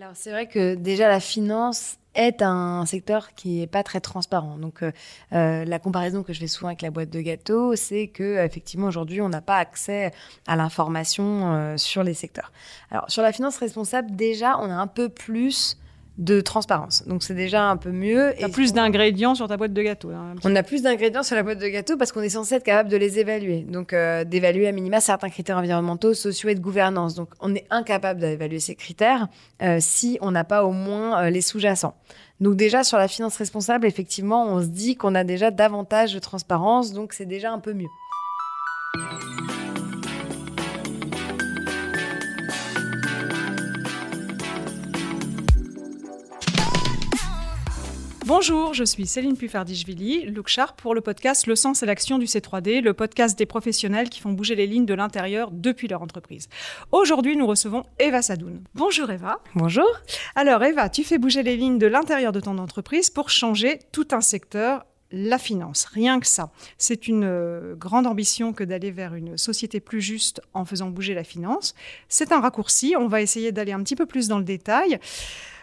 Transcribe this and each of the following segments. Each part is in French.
Alors c'est vrai que déjà la finance est un secteur qui n'est pas très transparent. Donc, euh, euh, la comparaison que je fais souvent avec la boîte de gâteaux, c'est que effectivement aujourd'hui, on n'a pas accès à l'information euh, sur les secteurs. Alors, sur la finance responsable, déjà, on a un peu plus de transparence. Donc c'est déjà un peu mieux. Tu as plus d'ingrédients sur ta boîte de gâteau. Hein, on a plus d'ingrédients sur la boîte de gâteau parce qu'on est censé être capable de les évaluer. Donc euh, d'évaluer à minima certains critères environnementaux, sociaux et de gouvernance. Donc on est incapable d'évaluer ces critères euh, si on n'a pas au moins euh, les sous-jacents. Donc déjà sur la finance responsable, effectivement, on se dit qu'on a déjà davantage de transparence, donc c'est déjà un peu mieux. Bonjour, je suis Céline Puffardichvili, Look Sharp pour le podcast Le sens et l'action du C3D, le podcast des professionnels qui font bouger les lignes de l'intérieur depuis leur entreprise. Aujourd'hui, nous recevons Eva Sadoun. Bonjour Eva. Bonjour. Alors Eva, tu fais bouger les lignes de l'intérieur de ton entreprise pour changer tout un secteur la finance, rien que ça. C'est une euh, grande ambition que d'aller vers une société plus juste en faisant bouger la finance. C'est un raccourci, on va essayer d'aller un petit peu plus dans le détail.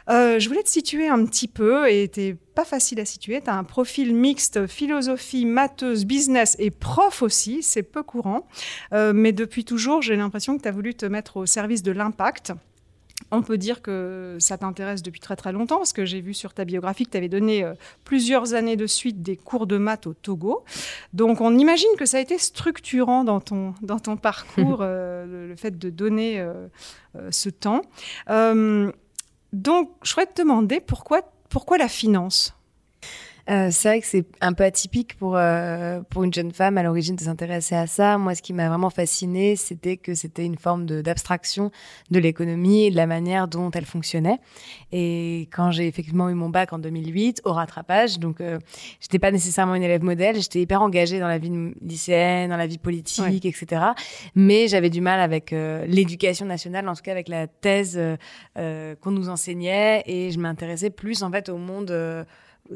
Euh, je voulais te situer un petit peu, et t'es pas facile à situer. Tu as un profil mixte, philosophie, matheuse, business et prof aussi, c'est peu courant. Euh, mais depuis toujours, j'ai l'impression que tu as voulu te mettre au service de l'impact. On peut dire que ça t'intéresse depuis très très longtemps, parce que j'ai vu sur ta biographie que tu avais donné euh, plusieurs années de suite des cours de maths au Togo. Donc on imagine que ça a été structurant dans ton, dans ton parcours, le, fait de donner ce temps. Donc, je voudrais te demander pourquoi, pourquoi la finance? Euh, c'est vrai que c'est un peu atypique pour euh, pour une jeune femme à l'origine de s'intéresser à ça. Moi, ce qui m'a vraiment fasciné, c'était que c'était une forme d'abstraction de, l'économie et de la manière dont elle fonctionnait. Et quand j'ai effectivement eu mon bac en 2008 au rattrapage, donc euh, j'étais pas nécessairement une élève modèle, j'étais hyper engagée dans la vie lycéenne, dans la vie politique, etc. Mais j'avais du mal avec euh, l'éducation nationale, en tout cas avec la thèse qu'on nous enseignait, et je m'intéressais plus en fait au monde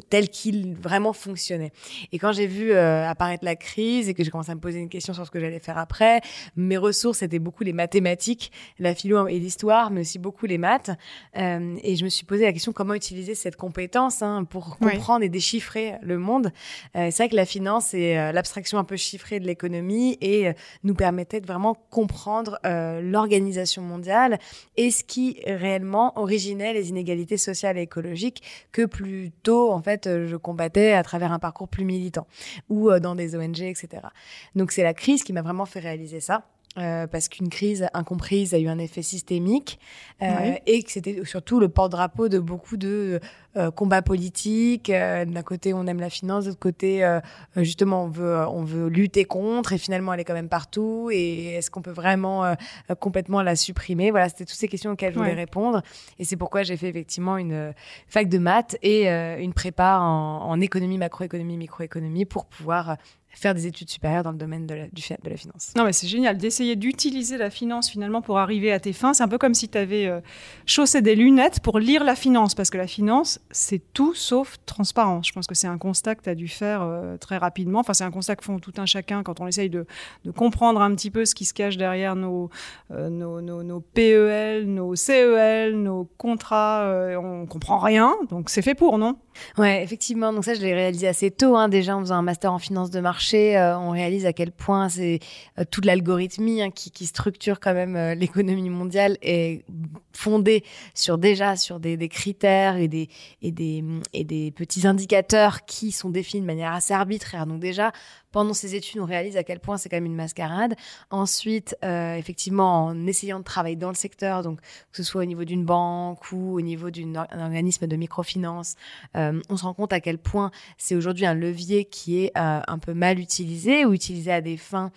tel qu'il vraiment fonctionnait. Et quand j'ai vu euh, apparaître la crise et que j'ai commencé à me poser une question sur ce que j'allais faire après, mes ressources étaient beaucoup les mathématiques, la philo et l'histoire, mais aussi beaucoup les maths. Euh, et je me suis posé la question comment utiliser cette compétence hein, pour comprendre et déchiffrer le monde? Euh, c'est vrai que la finance euh, l'abstraction un peu chiffrée de l'économie et nous permettait de vraiment comprendre l'organisation mondiale et ce qui réellement originait les inégalités sociales et écologiques que plutôt en fait, euh, je combattais à travers un parcours plus militant ou euh, dans des ONG, etc. Donc c'est la crise qui m'a vraiment fait réaliser ça. Euh, parce qu'une crise incomprise a eu un effet systémique euh, et que c'était surtout le porte-drapeau de beaucoup de euh, combats politiques. Euh, d'un côté, on aime la finance, de l'autre côté, euh, justement, on veut, on veut lutter contre et finalement, elle est quand même partout. Et est-ce qu'on peut vraiment complètement la supprimer? Voilà, c'était toutes ces questions auxquelles je voulais répondre. Et c'est pourquoi j'ai fait effectivement une fac de maths et une prépa en, en économie, macroéconomie, microéconomie pour pouvoir faire des études supérieures dans le domaine de la, du, de la finance. Non, mais c'est génial d'essayer d'utiliser la finance finalement pour arriver à tes fins. C'est un peu comme si tu avais euh, chaussé des lunettes pour lire la finance, parce que la finance, c'est tout sauf transparent. Je pense que c'est un constat que tu as dû faire euh, très rapidement. Enfin, c'est un constat que font tout un chacun quand on essaye de, de comprendre un petit peu ce qui se cache derrière nos, euh, nos, nos, nos, PEL, nos CEL, nos contrats. on comprend rien, donc c'est fait pour, non? Ouais, effectivement. Donc ça, je l'ai réalisé assez tôt, hein, déjà en faisant un master en finance de marché. Euh, on réalise à quel point c'est euh, toute l'algorithmie hein, qui, structure quand même euh, l'économie mondiale est fondée sur déjà sur des, des, critères et des, et des et des petits indicateurs qui sont définis de manière assez arbitraire. Donc déjà, pendant ces études, on réalise à quel point c'est quand même une mascarade. Ensuite, euh, effectivement, en essayant de travailler dans le secteur, donc que ce soit au niveau d'une banque ou au niveau d'un organisme de microfinance, euh, on se rend compte à quel point c'est aujourd'hui un levier qui est euh, un peu mal utilisé ou utilisé à des fins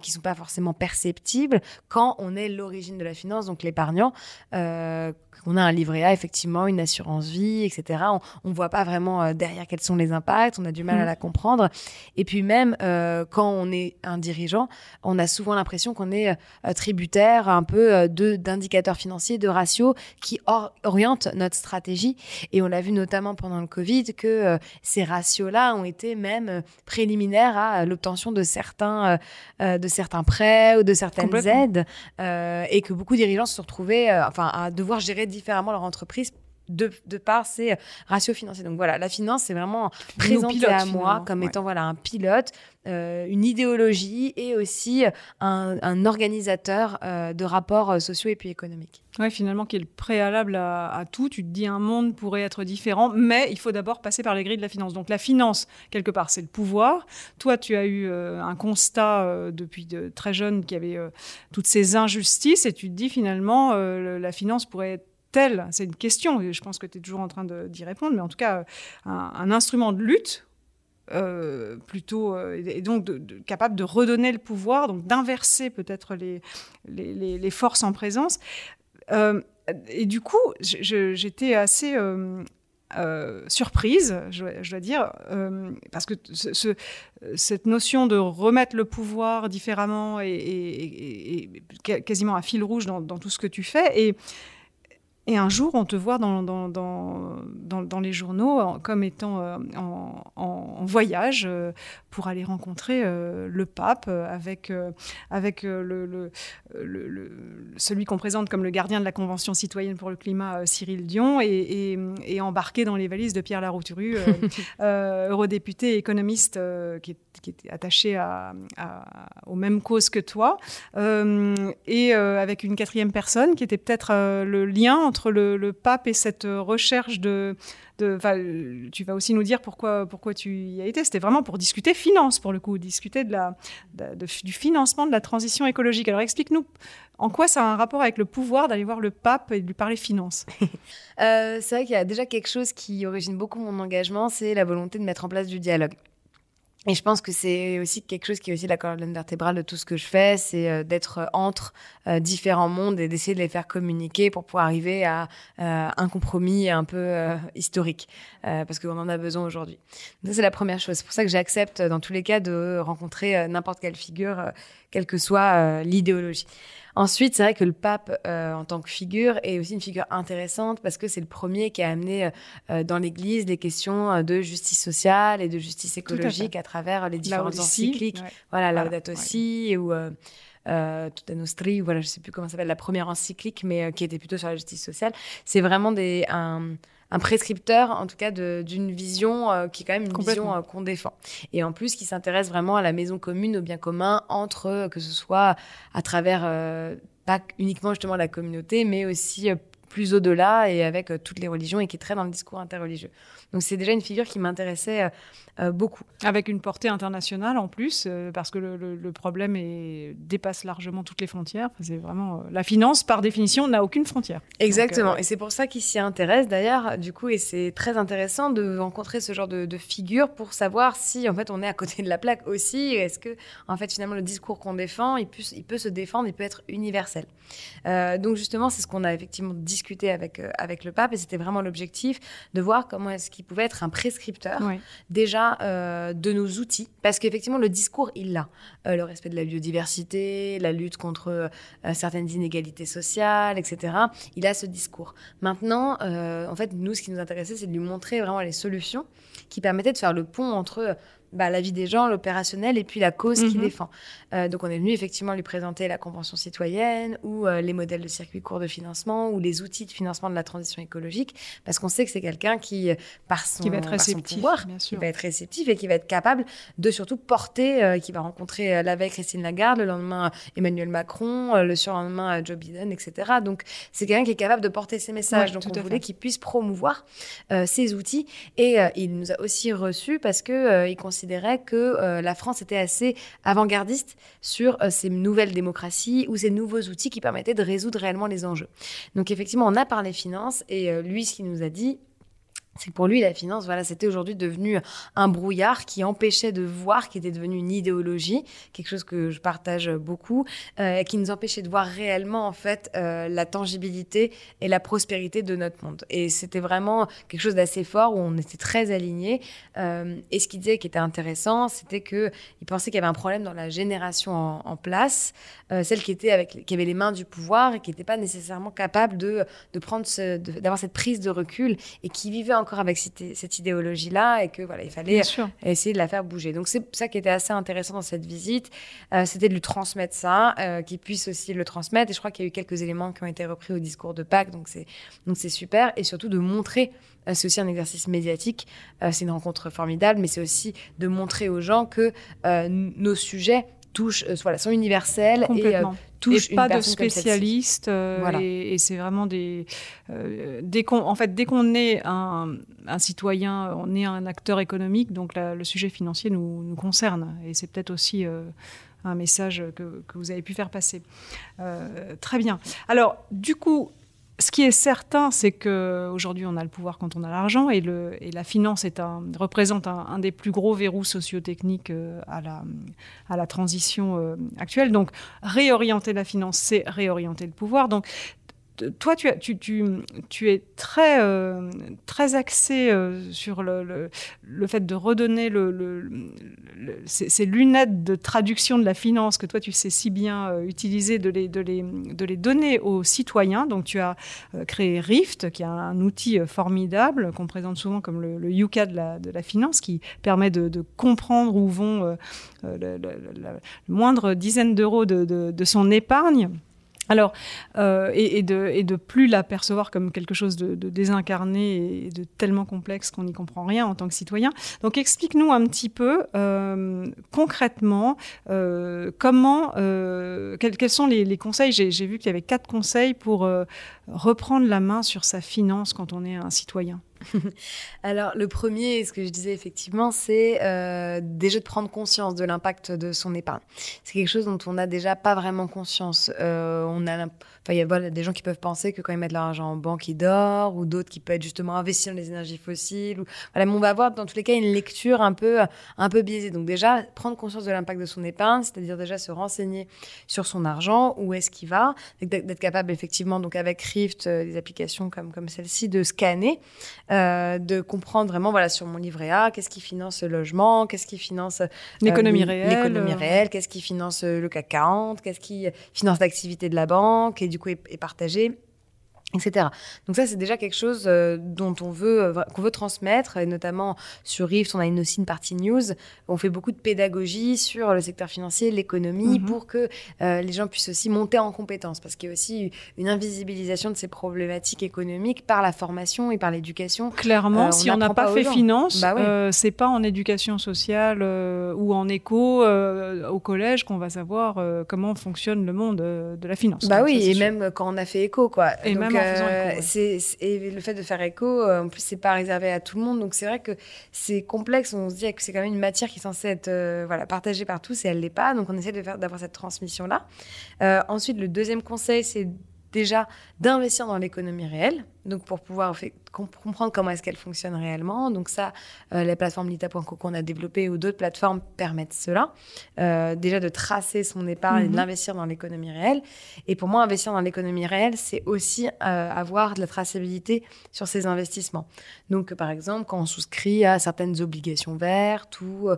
qui sont pas forcément perceptibles quand on est l'origine de la finance, donc l'épargnant. Euh, on a un livret A, effectivement, une assurance vie, etc. On, on voit pas vraiment derrière quels sont les impacts, on a du mal à mmh. la comprendre. Et puis même même quand on est un dirigeant, on a souvent l'impression qu'on est tributaire un peu de d'indicateurs financiers, de ratios qui orientent notre stratégie. Et on l'a vu notamment pendant le Covid que ces ratios-là ont été même préliminaires à l'obtention de certains de certains prêts ou de certaines aides, et que beaucoup de dirigeants se sont retrouvés, enfin, à devoir gérer différemment leur entreprise de, de, par ces ratios financiers. Donc voilà, la finance, c'est vraiment présenté à moi comme étant voilà, un pilote, euh, une idéologie et aussi un, organisateur euh, de rapports euh, sociaux et puis économiques. Oui, finalement, qui est le préalable à, tout. Tu te dis un monde pourrait être différent, mais il faut d'abord passer par les grilles de la finance. Donc la finance, quelque part, c'est le pouvoir. Toi, tu as eu un constat depuis de, très jeune qui avait toutes ces injustices et tu te dis finalement, la finance pourrait être c'est une question, je pense que tu es toujours en train d'y répondre, mais en tout cas, un, instrument de lutte euh, plutôt euh, et donc capable de redonner le pouvoir, donc d'inverser peut-être les, forces en présence. Euh, et du coup, j'étais assez surprise, je, dois dire, parce que ce, cette notion de remettre le pouvoir différemment est, quasiment un fil rouge dans, dans, tout ce que tu fais. Et et un jour, on te voit dans, dans, dans, dans les journaux comme étant euh, en, en, voyage euh, pour aller rencontrer euh, le pape avec, avec le, le, le, celui qu'on présente comme le gardien de la Convention citoyenne pour le climat, Cyril Dion, et, et, embarqué dans les valises de Pierre Larouturue, eurodéputé et économiste qui, qui était attaché à, aux mêmes causes que toi, et avec une quatrième personne qui était peut-être le lien entre le, pape et cette recherche de, de tu vas aussi nous dire pourquoi, tu y as été. C'était vraiment pour discuter finance, pour le coup, discuter du financement de la transition écologique. Alors explique-nous en quoi ça a un rapport avec le pouvoir d'aller voir le pape et de lui parler finance? Euh, C'est vrai qu'il y a déjà quelque chose qui origine beaucoup mon engagement, c'est la volonté de mettre en place du dialogue. Et je pense que c'est aussi quelque chose qui est aussi la colonne vertébrale de tout ce que je fais, c'est euh, d'être entre euh, différents mondes et d'essayer de les faire communiquer pour pouvoir arriver à euh, un compromis un peu historique, parce qu'on en a besoin aujourd'hui. Ça, c'est la première chose. C'est pour ça que j'accepte dans tous les cas de rencontrer n'importe quelle figure, quelle que soit l'idéologie. Ensuite, c'est vrai que le pape, euh, en tant que figure, est aussi une figure intéressante parce que c'est le premier qui a amené euh, dans l'Église les questions euh, de justice sociale et de justice écologique à, travers les différentes encycliques. Voilà, voilà, Laudato Si ou euh, Tutta Nostri, voilà, je sais plus comment s'appelle la première encyclique, mais qui était plutôt sur la justice sociale. C'est vraiment des, un, un prescripteur, en tout cas, d'une vision euh, qui est quand même une vision euh, qu'on défend. Et en plus, qui s'intéresse vraiment à la maison commune, au bien commun, entre, euh, que ce soit à travers, pas uniquement justement la communauté, mais aussi plus au-delà et avec toutes les religions et qui est très dans le discours interreligieux. Donc c'est déjà une figure qui m'intéressait euh, beaucoup. Avec une portée internationale en plus, euh, parce que le, problème est, dépasse largement toutes les frontières. c'est vraiment euh, la finance, par définition, n'a aucune frontière. Exactement. et c'est pour ça qu'il s'y intéresse d'ailleurs, du coup, et c'est très intéressant de rencontrer ce genre de, de figure pour savoir si en fait on est à côté de la plaque aussi. Est-ce que en fait finalement le discours qu'on défend, il peut, il peut se défendre, il peut être universel. donc justement, c'est ce qu'on a effectivement discuté avec avec le pape, et c'était vraiment l'objectif de voir comment est-ce qu'il pouvait être un prescripteur déjà euh, de nos outils, parce qu'effectivement, le discours, il l'a. Euh, le respect de la biodiversité, la lutte contre euh, certaines inégalités sociales, etc. Il a ce discours. Maintenant, en fait, nous, ce qui nous intéressait, c'est de lui montrer vraiment les solutions qui permettaient de faire le pont entre bah, la vie des gens, l'opérationnel et puis la cause qu'il mhm. défend. Euh, donc on est venu effectivement lui présenter la Convention citoyenne ou euh, les modèles de circuit court de financement ou les outils de financement de la transition écologique parce qu'on sait que c'est quelqu'un qui, euh, par son, qui va être réceptif, pouvoir, bien sûr. qui va être réceptif et qui va être capable de surtout porter, qui va rencontrer la veille Christine Lagarde, le lendemain Emmanuel Macron, le surlendemain Joe Biden, etc. Donc c'est quelqu'un qui est capable de porter ses messages. donc on voulait qu'il puisse promouvoir ces outils et il nous a aussi reçus parce que il considère considérait que euh, la France était assez avant-gardiste sur euh, ces nouvelles démocraties ou ces nouveaux outils qui permettaient de résoudre réellement les enjeux. Donc effectivement, on a parlé finances et euh, lui, ce qu'il nous a dit, c'est que pour lui, la finance, voilà, c'était aujourd'hui devenu un brouillard qui empêchait de voir, qui était devenu une idéologie, quelque chose que je partage beaucoup, euh, qui nous empêchait de voir réellement en fait euh, la tangibilité et la prospérité de notre monde. Et c'était vraiment quelque chose d'assez fort où on était très alignés. Euh, et ce qu'il disait qui était intéressant, c'était que il pensait qu'il y avait un problème dans la génération en, place, euh, celle qui était avec, qui avait les mains du pouvoir et qui n'était pas nécessairement capable de, de prendre, d'avoir cette prise de recul et qui vivait encore avec cette, cette idéologie-là et que voilà, il fallait essayer de la faire bouger. Donc c'est ça qui était assez intéressant dans cette visite, euh, c'était de lui transmettre ça, euh, qu'il puisse aussi le transmettre. Et je crois qu'il y a eu quelques éléments qui ont été repris au discours de Pâques, donc c'est donc c'est super. Et surtout de montrer, euh, c'est aussi un exercice médiatique, c'est une rencontre formidable, mais c'est aussi de montrer aux gens que nos sujets touchent, voilà, sont universels et et pas de spécialistes. Euh, et, c'est vraiment des. Euh, dès qu'on, en fait, dès qu'on est un, un, citoyen, on est un acteur économique, donc le sujet financier nous, nous concerne. Et c'est peut-être aussi. Euh, un message que, que, vous avez pu faire passer. très bien. Alors, du coup, ce qui est certain, c'est qu'aujourd'hui, on a le pouvoir quand on a l'argent et, la finance représente un, des plus gros verrous sociotechniques euh, à la, à la transition euh, actuelle. Donc, réorienter la finance, c'est réorienter le pouvoir. Donc, toi, tu, tu, tu, es très, euh, axé euh, sur le, fait de redonner le, ces, lunettes de traduction de la finance que toi, tu sais si bien euh, utiliser, de les, donner aux citoyens. Donc, tu as créé Rift, qui est un, outil formidable qu'on présente souvent comme le, Yuka de la, la finance, qui permet de, comprendre où vont la moindre dizaine d'euros de, de son épargne alors, euh, et, de, et, de, plus l'apercevoir comme quelque chose de, désincarné et de tellement complexe qu'on n'y comprend rien en tant que citoyen. Donc, explique-nous un petit peu euh, concrètement euh, comment, quels, sont les, les conseils. J'ai vu qu'il y avait quatre conseils pour reprendre la main sur sa finance quand on est un citoyen. Alors, le premier, ce que je disais effectivement, c'est euh, déjà de prendre conscience de l'impact de son épargne. C'est quelque chose dont on n'a déjà pas vraiment conscience. Euh, on a, il y a des gens qui peuvent penser que quand ils mettent leur argent en banque, ils dorment, ou d'autres qui peuvent être justement investir dans les énergies fossiles. Ou... Voilà, mais on va avoir dans tous les cas une lecture un peu, un peu biaisée. Donc déjà, prendre conscience de l'impact de son épargne, c'est-à-dire déjà se renseigner sur son argent, où est-ce qu'il va, d'être capable effectivement, donc avec Rift, euh, des applications comme, comme celle-ci, de scanner. Euh, de comprendre vraiment voilà sur mon livret A qu'est-ce qui finance le logement, qu'est-ce qui finance euh, l'économie réelle, l'économie réelle, qu'est-ce qui finance le CAC 40, qu'est-ce qui finance l'activité de la banque et du coup est partagé etc. Donc ça, c'est déjà quelque chose euh, dont on veut, euh, qu'on veut transmettre, et notamment sur Rift, on a une, aussi une partie news, on fait beaucoup de pédagogie sur le secteur financier, l'économie, mhm. pour que euh, les gens puissent aussi monter en compétences, parce qu'il y a aussi une invisibilisation de ces problématiques économiques par la formation et par l'éducation. Clairement, si on n'a pas, fait finance, bah c'est pas en éducation sociale ou en éco au collège qu'on va savoir comment fonctionne le monde de la finance. Bah oui, et même quand on a fait éco, quoi. Et même euh, c'est, et le fait de faire écho, euh, en plus, c'est pas réservé à tout le monde. Donc, c'est vrai que c'est complexe. On se dit que c'est quand même une matière qui est censée être euh, voilà, partagée par tous et elle l'est pas. Donc, on essaie de faire, d'avoir cette transmission-là. ensuite, le deuxième conseil, c'est déjà d'investir dans l'économie réelle, donc pour pouvoir comprendre comment est-ce qu'elle fonctionne réellement. Donc ça, euh, les plateformes Lita.co qu'on a développées ou d'autres plateformes permettent cela. Euh, déjà de tracer son épargne et de mhm. l'investir dans l'économie réelle. Et pour moi, investir dans l'économie réelle, c'est aussi euh, avoir de la traçabilité sur ses investissements. Donc par exemple, quand on souscrit à certaines obligations vertes ou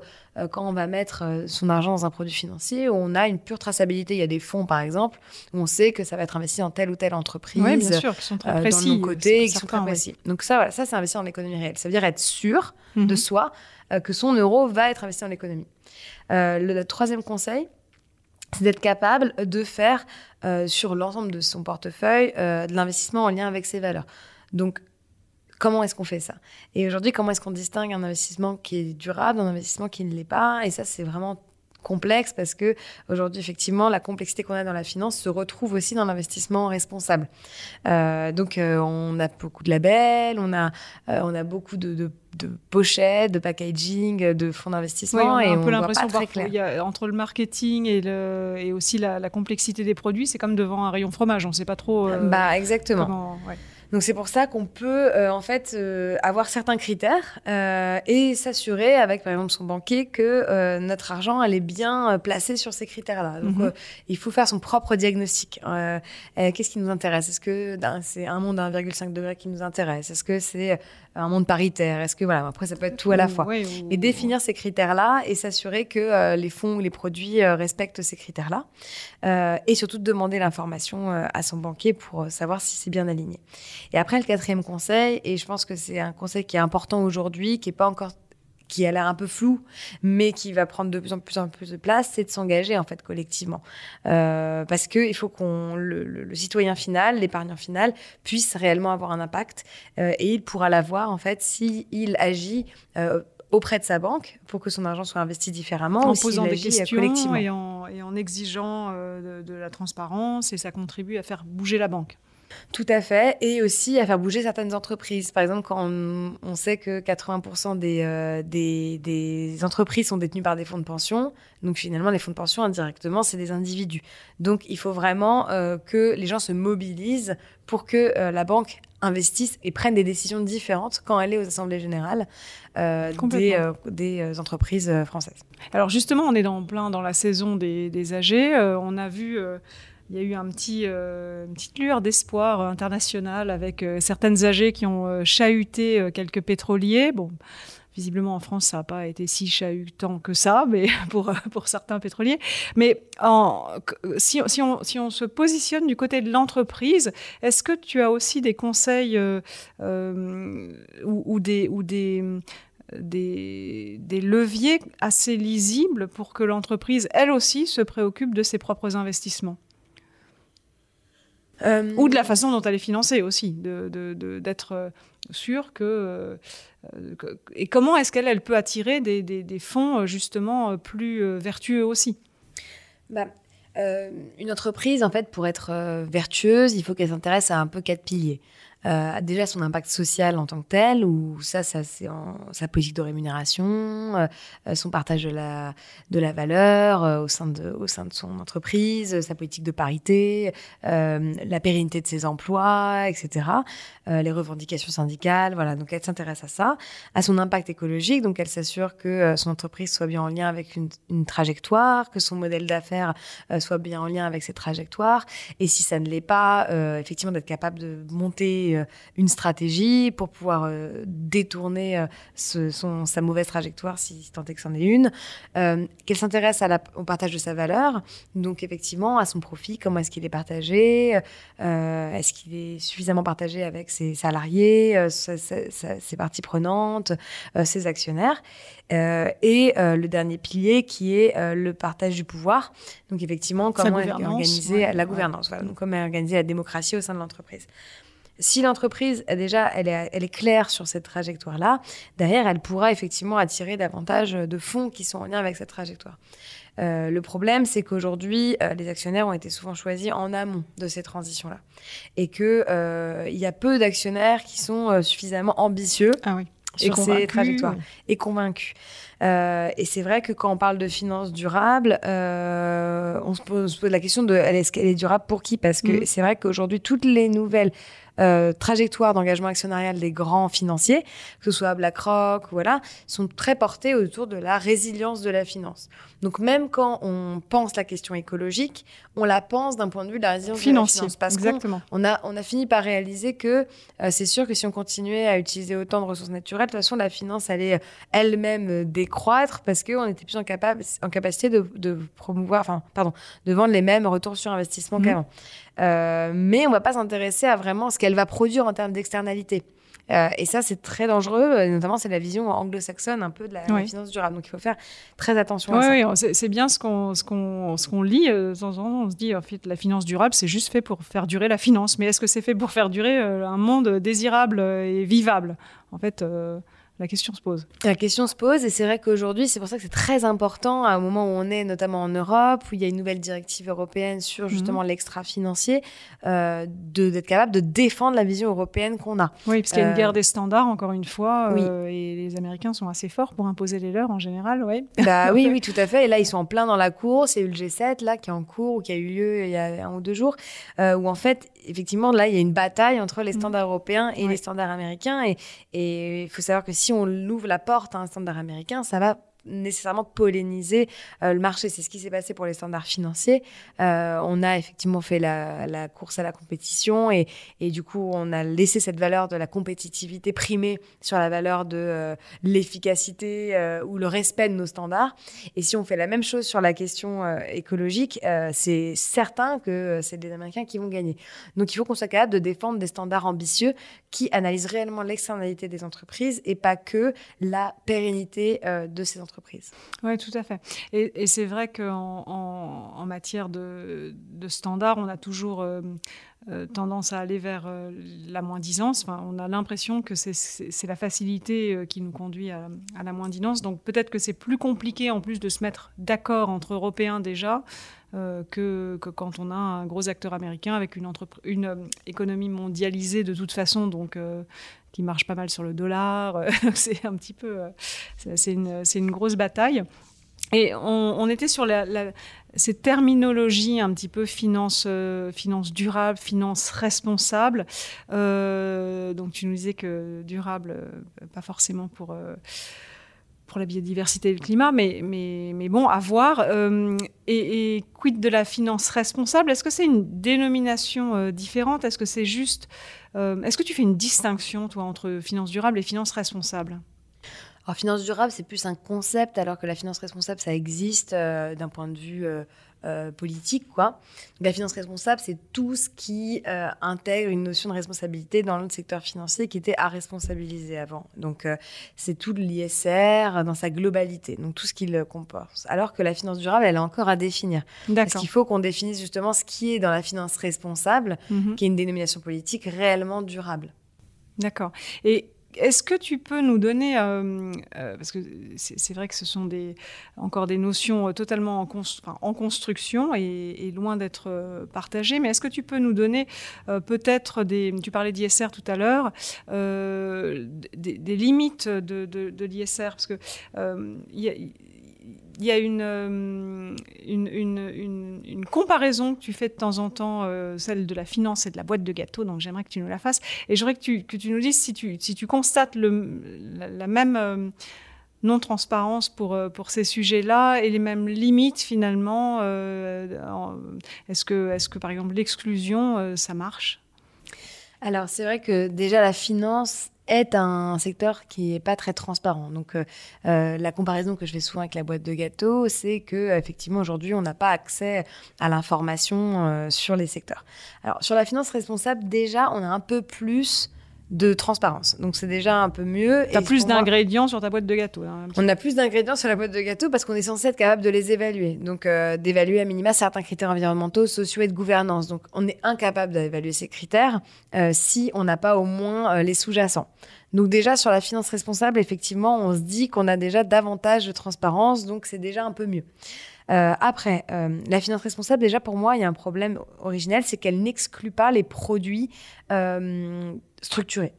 quand on va mettre son argent dans un produit financier, on a une pure traçabilité. Il y a des fonds, par exemple, où on sait que ça va être investi dans telle ou telle entreprise. Oui, bien sûr, qui sont très précis. Dans qui sont très précis. Donc ça, voilà, ça c'est investir dans l'économie réelle. Ça veut dire être sûr de mhm. soi euh, que son euro va être investi dans l'économie. Euh, le, troisième conseil, c'est d'être capable de faire euh, sur l'ensemble de son portefeuille de l'investissement en lien avec ses valeurs. Donc comment est-ce qu'on fait ça? Et aujourd'hui, comment est-ce qu'on distingue un investissement qui est durable d'un investissement qui ne l'est pas? Et ça, c'est vraiment complexe parce que aujourd'hui effectivement la complexité qu'on a dans la finance se retrouve aussi dans l'investissement responsable. Euh, donc euh, on a beaucoup de labels, on a euh, on a beaucoup de, de, de, pochettes, de packaging, de fonds d'investissement et on a un peu l'impression entre le marketing et, le, et aussi la, la complexité des produits, c'est comme devant un rayon fromage, on ne sait pas trop. bah exactement. Donc c'est pour ça qu'on peut euh, en fait euh, avoir certains critères euh, et s'assurer avec par exemple son banquier que notre argent elle est bien placé sur ces critères-là. Donc mhm. il faut faire son propre diagnostic. Qu'est-ce qui nous intéresse? Est-ce que c'est un monde à 1,5 degré qui nous intéresse? Est-ce que c'est un monde paritaire Est-ce que voilà après ça peut être tout à la fois. et définir ces critères-là et s'assurer que les fonds ou les produits respectent ces critères-là et surtout demander l'information à son banquier pour savoir si c'est bien aligné. Et après, le quatrième conseil, et je pense que c'est un conseil qui est important aujourd'hui, qui est pas encore qui a l'air un peu flou, mais qui va prendre de plus en plus, en plus de place, c'est de s'engager en fait collectivement, euh, parce que il faut qu'on le, citoyen final, l'épargnant final, puisse réellement avoir un impact, euh, et il pourra l'avoir en fait si il agit. Euh, auprès de sa banque pour que son argent soit investi différemment en posant des questions et en, et en exigeant de, la transparence et ça contribue à faire bouger la banque. Tout à fait. Et aussi à faire bouger certaines entreprises. Par exemple, quand on, sait que 80% euh, des, des, entreprises sont détenues par des fonds de pension, donc finalement, les fonds de pension, indirectement, c'est des individus. Donc il faut vraiment euh, que les gens se mobilisent pour que euh, la banque investisse et prenne des décisions différentes quand elle est aux assemblées générales des, des, entreprises françaises. Alors justement, on est dans plein dans la saison des, des AG. on a vu il y a eu un petit, euh, une petite lueur d'espoir international avec euh, certaines AG qui ont euh, chahuté quelques pétroliers. Bon, visiblement en France, ça n'a pas été si chahutant que ça, mais pour, pour certains pétroliers. Mais si, si, on, si on se positionne du côté de l'entreprise, est-ce que tu as aussi des conseils ou, des, ou des, des, leviers assez lisibles pour que l'entreprise, elle aussi, se préoccupe de ses propres investissements? Euh, Ou de la façon dont elle est financée aussi, d'être de, de, euh, sûre euh, que, Et comment est-ce qu'elle elle peut attirer des, des, fonds justement plus vertueux aussi? Bah, Une entreprise, en fait, pour être vertueuse, il faut qu'elle s'intéresse à un peu quatre piliers euh, déjà son impact social en tant que tel, ou ça, ça c'est sa politique de rémunération, euh, euh, son partage de la, de la valeur euh, au, sein de, au sein de son entreprise, sa politique de parité, la pérennité de ses emplois, etc. les revendications syndicales, voilà. Donc elle s'intéresse à ça, à son impact écologique, donc elle s'assure que son entreprise soit bien en lien avec une, une trajectoire, que son modèle d'affaires soit bien en lien avec cette trajectoire, et si ça ne l'est pas, effectivement d'être capable de monter euh, une stratégie pour pouvoir euh, détourner euh, son, sa mauvaise trajectoire, si, tant est que c'en est une, qu'elle s'intéresse au partage de sa valeur, donc effectivement à son profit, comment est-ce qu'il est partagé, est-ce qu'il est suffisamment partagé avec ses salariés, ses parties prenantes, ses actionnaires, et le dernier pilier qui est le partage du pouvoir, donc effectivement comment est organisée la gouvernance, voilà, donc comment est organisée la démocratie au sein de l'entreprise si l'entreprise, déjà, elle est, elle est claire sur cette trajectoire-là, derrière, elle pourra effectivement attirer davantage de fonds qui sont en lien avec cette trajectoire. Euh, le problème, c'est qu'aujourd'hui, euh, les actionnaires ont été souvent choisis en amont de ces transitions-là. Et qu'il euh, y a peu d'actionnaires qui sont suffisamment ambitieux ah sur ces trajectoires et convaincus. et c'est vrai que quand on parle de finances durables, on, se pose, la question de est-ce qu'elle est durable pour qui? Parce que mm. c'est vrai qu'aujourd'hui, toutes les nouvelles euh, trajectoires d'engagement actionnarial des grands financiers, que ce soit BlackRock, voilà, sont très portées autour de la résilience de la finance. Donc même quand on pense la question écologique, on la pense d'un point de vue de la résilience Financier, de la finance. Parce exactement. On, a, on a fini par réaliser que euh, c'est sûr que si on continuait à utiliser autant de ressources naturelles, de toute façon, la finance allait elle-même décroître parce qu'on était plus en, capable, en capacité de, de, promouvoir, enfin, pardon, de vendre les mêmes retours sur investissement mmh. qu'avant. Euh, mais on va pas s'intéresser à vraiment ce qu'elle va produire en termes d'externalité. Euh, et ça, c'est très dangereux. Notamment, c'est la vision anglo-saxonne un peu de la, finance durable. Donc, il faut faire très attention à ça. Oui, c'est bien ce qu'on ce qu'on ce qu'on lit. Euh, on se dit, en fait, la finance durable, c'est juste fait pour faire durer la finance. Mais est-ce que c'est fait pour faire durer un monde désirable et vivable? En fait, la question se pose. La question se pose et c'est vrai qu'aujourd'hui, c'est pour ça que c'est très important à un moment où on est notamment en Europe, où il y a une nouvelle directive européenne sur justement mhm. l'extra-financier, euh, d'être capable de défendre la vision européenne qu'on a. Oui, parce qu'il y a une euh, guerre des standards, encore une fois, euh, et les Américains sont assez forts pour imposer les leurs en général, ouais. Bah oui, oui, tout à fait. Et là, ils sont en plein dans la course. Il y a eu le G7 là qui est en cours ou qui a eu lieu il y a un ou deux jours, où en fait, effectivement, là, il y a une bataille entre les mm. standards européens et les standards américains. Et il faut savoir que si on ouvre la porte à un standard américain, ça va nécessairement polliniser euh, le marché. C'est ce qui s'est passé pour les standards financiers. Euh, on a effectivement fait la, course à la compétition et, et, du coup, on a laissé cette valeur de la compétitivité primer sur la valeur de euh, l'efficacité ou le respect de nos standards. Et si on fait la même chose sur la question écologique, c'est certain que c'est les Américains qui vont gagner. Donc, il faut qu'on soit capable de défendre des standards ambitieux qui analysent réellement l'externalité des entreprises et pas que la pérennité de ces entreprises. Oui, tout à fait. Et, c'est vrai qu'en en, matière de, standards, on a toujours euh, euh, tendance à aller vers euh, la moins-disance. On a l'impression que c'est la facilité qui nous conduit à, la moins-disance. Donc peut-être que c'est plus compliqué en plus de se mettre d'accord entre Européens déjà. Que, que, quand on a un gros acteur américain avec une, une économie mondialisée de toute façon, donc qui marche pas mal sur le dollar. c'est un petit peu, euh, c'est une, grosse bataille. Et on, était sur la, ces terminologies un petit peu finance, euh, finance durable, finance responsable. Euh, donc tu nous disais que durable, pas forcément pour pour la biodiversité et le climat, mais, mais, mais bon, à voir. et, et, quid de la finance responsable? Est-ce que c'est une dénomination différente? Est-ce que c'est juste euh, est-ce que tu fais une distinction, toi, entre finance durable et finance responsable? Alors, finance durable, c'est plus un concept, alors que la finance responsable, ça existe euh, d'un point de vue euh, politique, quoi. la finance responsable, c'est tout ce qui intègre une notion de responsabilité dans le secteur financier qui était à responsabiliser avant. Donc, c'est tout l'ISR dans sa globalité, donc tout ce qui le comporte. Alors que la finance durable, elle est encore à définir. Parce qu'il faut qu'on définisse justement ce qui est dans la finance responsable, mhm. qui est une dénomination politique réellement durable. D'accord. Et est-ce que tu peux nous donner, euh, euh, parce que c'est vrai que ce sont encore des notions euh, totalement en, construction et, loin d'être partagées, mais est-ce que tu peux nous donner peut-être des, tu parlais d'ISR tout à l'heure, des, limites de, l'ISR, parce que y a euh, une, une, une, comparaison que tu fais de temps en temps, euh, celle de la finance et de la boîte de gâteaux, donc j'aimerais que tu nous la fasses. Et j'aimerais que tu, que tu nous dises si tu, si tu constates le, la, même euh, non-transparence pour, pour ces sujets-là et les mêmes limites finalement. est-ce, que, est-ce que par exemple l'exclusion, ça marche? Alors c'est vrai que déjà la finance est un secteur qui n'est pas très transparent. Donc, euh, euh, la comparaison que je fais souvent avec la boîte de gâteaux, c'est que effectivement aujourd'hui, on n'a pas accès à l'information euh, sur les secteurs. Alors, sur la finance responsable, déjà, on a un peu plus de transparence. Donc c'est déjà un peu mieux. Tu as plus d'ingrédients sur ta boîte de gâteau. Hein, on a plus d'ingrédients sur la boîte de gâteau parce qu'on est censé être capable de les évaluer. Donc euh, d'évaluer à minima certains critères environnementaux, sociaux et de gouvernance. Donc on est incapable d'évaluer ces critères euh, si on n'a pas au moins euh, les sous-jacents. Donc déjà sur la finance responsable, effectivement, on se dit qu'on a déjà davantage de transparence, donc c'est déjà un peu mieux. après, la finance responsable, déjà pour moi, il y a un problème originel, c'est qu'elle n'exclut pas les produits structuré.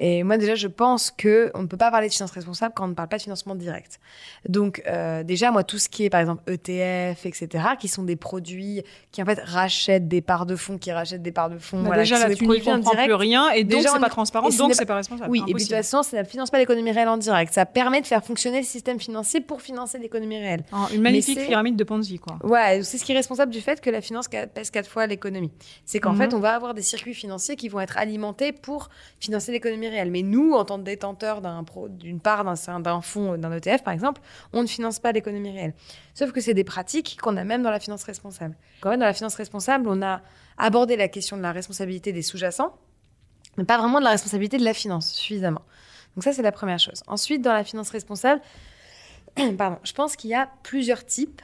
Et moi, déjà, je pense que on ne peut pas parler de finance responsable quand on ne parle pas de financement direct. Donc, euh, déjà, moi, tout ce qui est, par exemple, ETF, etc., qui sont des produits qui, en fait, rachètent des parts de fonds, qui rachètent des parts de fonds. Bah, voilà, déjà, là, tu n'y comprends plus rien, et donc, c'est pas transparent, donc c'est pas responsable. Oui, et puis, de toute façon, ça ne finance pas l'économie réelle en direct. Ça permet de faire fonctionner le système financier pour financer l'économie réelle. une magnifique pyramide de Ponzi, quoi. Ouais, c'est ce qui est responsable du fait que la finance pèse quatre fois l'économie. C'est qu'en mhm. fait, on va avoir des circuits financiers qui vont être alimentés pour financer l'économie réelle. Mais nous, en tant que détenteurs d'une part d'un fonds, d'un ETF par exemple, on ne finance pas l'économie réelle. Sauf que c'est des pratiques qu'on a même dans la finance responsable. Quand même, dans la finance responsable, on a abordé la question de la responsabilité des sous-jacents, mais pas vraiment de la responsabilité de la finance suffisamment. Donc ça, c'est la première chose. Ensuite, dans la finance responsable, pardon, je pense qu'il y a plusieurs types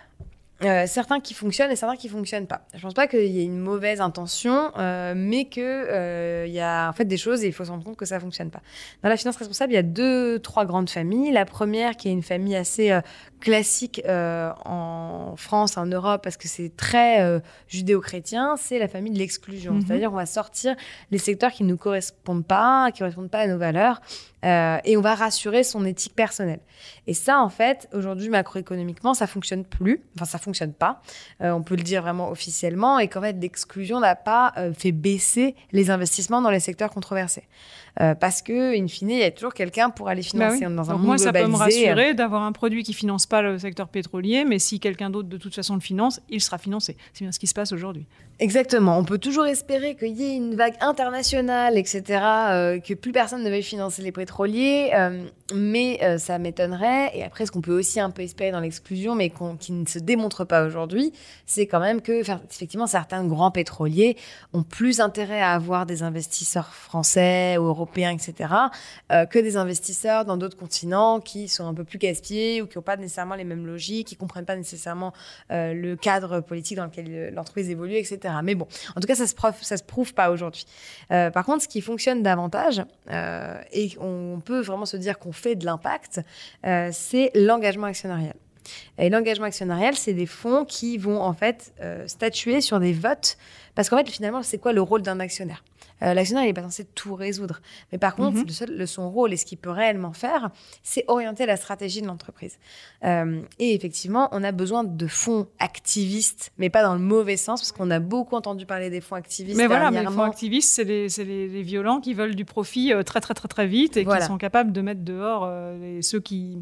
euh, certains qui fonctionnent et certains qui fonctionnent pas. Je pense pas qu'il y ait une mauvaise intention, euh, mais que euh, il y a en fait des choses et il faut se rendre compte que ça fonctionne pas. Dans la finance responsable, il y a deux, trois grandes familles. La première qui est une famille assez classique en France, en Europe, parce que c'est très judéo-chrétien, c'est la famille de l'exclusion. Mhm. C'est-à-dire on va sortir les secteurs qui ne nous correspondent pas, qui correspondent pas à nos valeurs, euh, et on va rassurer son éthique personnelle. Et ça, en fait, aujourd'hui, macroéconomiquement, ça fonctionne plus. Enfin, ça fonctionne pas. on peut le dire vraiment officiellement et qu'en fait l'exclusion n'a pas fait baisser les investissements dans les secteurs controversés. Euh, parce que, in fine, il y a toujours quelqu'un pour aller bah financer dans un monde moi, ça peut me rassurer d'avoir un produit qui finance pas le secteur pétrolier, mais si quelqu'un d'autre de toute façon le finance, il sera financé. C'est bien ce qui se passe aujourd'hui. Exactement. On peut toujours espérer qu'il y ait une vague internationale, etc., euh, que plus personne ne veuille financer les pétroliers, euh, mais ça m'étonnerait. Et après, ce qu'on peut aussi un peu espérer dans l'exclusion, mais qui ne se démontre pas aujourd'hui, c'est quand même que, effectivement, certains grands pétroliers ont plus intérêt à avoir des investisseurs français ou européens, etc., euh, que des investisseurs dans d'autres continents qui sont un peu plus casse-pieds ou qui n'ont pas nécessairement les mêmes logiques, qui comprennent pas nécessairement euh, le cadre politique dans lequel l'entreprise évolue, etc. Mais bon, en tout cas, ça se se prouve pas aujourd'hui. Euh, par contre, ce qui fonctionne davantage, et on peut vraiment se dire qu'on fait de l'impact, c'est l'engagement actionnarial. Et l'engagement actionnarial, c'est des fonds qui vont en fait statuer sur des votes. Parce qu'en fait, finalement, c'est quoi le rôle d'un actionnaire? Euh, l'actionnaire, il n'est pas censé tout résoudre. Mais par contre, mhm. le seul, son rôle et ce qu'il peut réellement faire, c'est orienter la stratégie de l'entreprise. Euh, et effectivement, on a besoin de fonds activistes, mais pas dans le mauvais sens, parce qu'on a beaucoup entendu parler des fonds activistes. Mais voilà, mais les fonds activistes, c'est les, les, violents qui veulent du profit euh, très, très, très, très vite et qui sont capables de mettre dehors ceux qui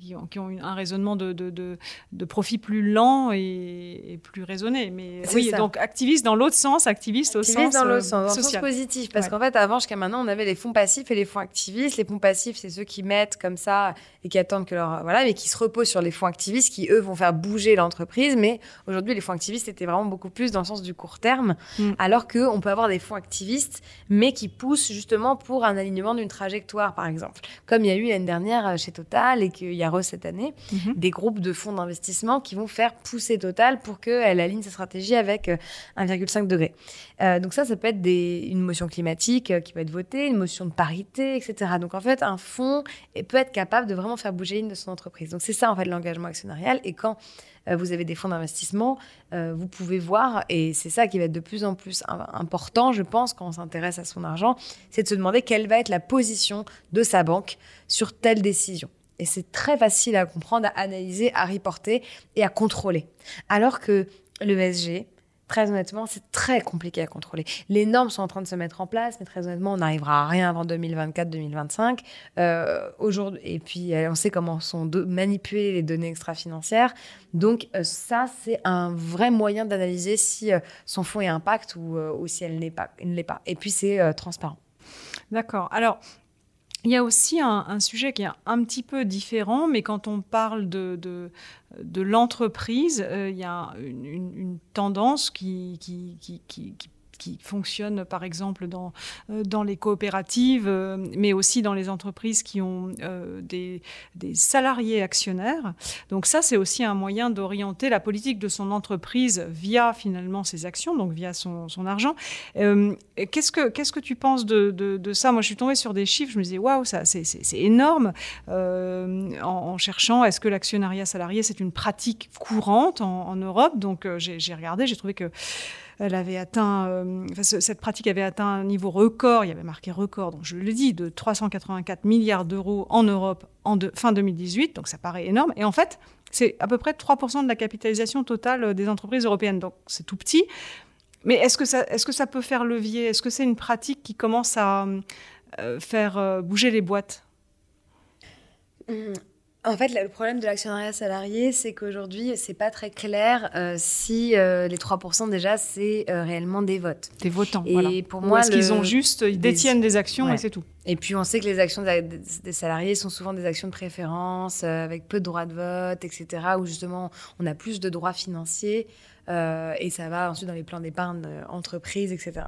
qui ont, qui ont, un raisonnement de, de, de, profit plus lent et, plus raisonné. Mais oui, donc activiste dans l'autre sens, activiste, au sens, dans l'autre sens, dans le sens positif. Parce qu'en fait, avant, jusqu'à maintenant, on avait les fonds passifs et les fonds activistes. Les fonds passifs, c'est ceux qui mettent comme ça et qui attendent que leur. Voilà, mais qui se reposent sur les fonds activistes qui, eux, vont faire bouger l'entreprise. Mais aujourd'hui, les fonds activistes étaient vraiment beaucoup plus dans le sens du court terme. Mm. Alors qu'on peut avoir des fonds activistes, mais qui poussent justement pour un alignement d'une trajectoire, par exemple. Comme il y a eu l'année dernière euh, chez Total et qu'il y a cette année, mhm. des groupes de fonds d'investissement qui vont faire pousser Total pour qu'elle aligne sa stratégie avec 1,5 euh, degré. Euh, donc ça, ça peut être des, une motion climatique euh, qui peut être votée, une motion de parité, etc. Donc en fait, un fonds peut être capable de vraiment faire bouger ligne de son entreprise. Donc c'est ça en fait l'engagement actionnarial. Et quand vous avez des fonds d'investissement, vous pouvez voir, et c'est ça qui va être de plus en plus important, je pense, quand on s'intéresse à son argent, c'est de se demander quelle va être la position de sa banque sur telle décision. Et c'est très facile à comprendre, à analyser, à reporter et à contrôler. Alors que le SG, très honnêtement, c'est très compliqué à contrôler. Les normes sont en train de se mettre en place, mais très honnêtement, on n'arrivera à rien avant 2024-2025. Euh, aujourd'hui, et puis, euh, on sait comment sont manipulées les données extra-financières. Donc, euh, ça, c'est un vrai moyen d'analyser si son fonds est impact ou, si elle n'est ne l'est pas. Et puis, c'est transparent. D'accord. Alors, il y a aussi un, sujet qui est un petit peu différent, mais quand on parle de, l'entreprise, euh, il y a une, tendance qui, qui qui fonctionnent par exemple dans, euh, dans les coopératives, euh, mais aussi dans les entreprises qui ont euh, des, des, salariés actionnaires. Donc ça, c'est aussi un moyen d'orienter la politique de son entreprise via finalement ses actions, donc via son, son argent. qu'est-ce, que, que tu penses de, de, ça? Moi, je suis tombée sur des chiffres, je me disais, waouh, ça, c'est, énorme. En, cherchant, est-ce que l'actionnariat salarié, c'est une pratique courante en, Europe? Donc j'ai regardé, j'ai trouvé que elle avait atteint, euh, cette pratique avait atteint un niveau record, il y avait marqué record, donc je le dis, de 384 milliards d'euros en Europe en fin 2018, donc ça paraît énorme. Et en fait, c'est à peu près 3% de la capitalisation totale des entreprises européennes, donc c'est tout petit. Mais est-ce que, ça, peut faire levier? Est-ce que c'est une pratique qui commence à euh, faire euh, bouger les boîtes? Mmh. En fait, le problème de l'actionnariat salarié, c'est qu'aujourd'hui, c'est pas très clair euh, si euh, les 3% déjà, c'est euh, réellement des votes. Des votants. Et pour moi, est-ce qu'ils ont juste, ils détiennent des actions et c'est tout. Et puis, on sait que les actions des salariés sont souvent des actions de préférence, avec peu de droits de vote, etc., où justement, on a plus de droits financiers. et ça va ensuite dans les plans d'épargne entreprise, etc.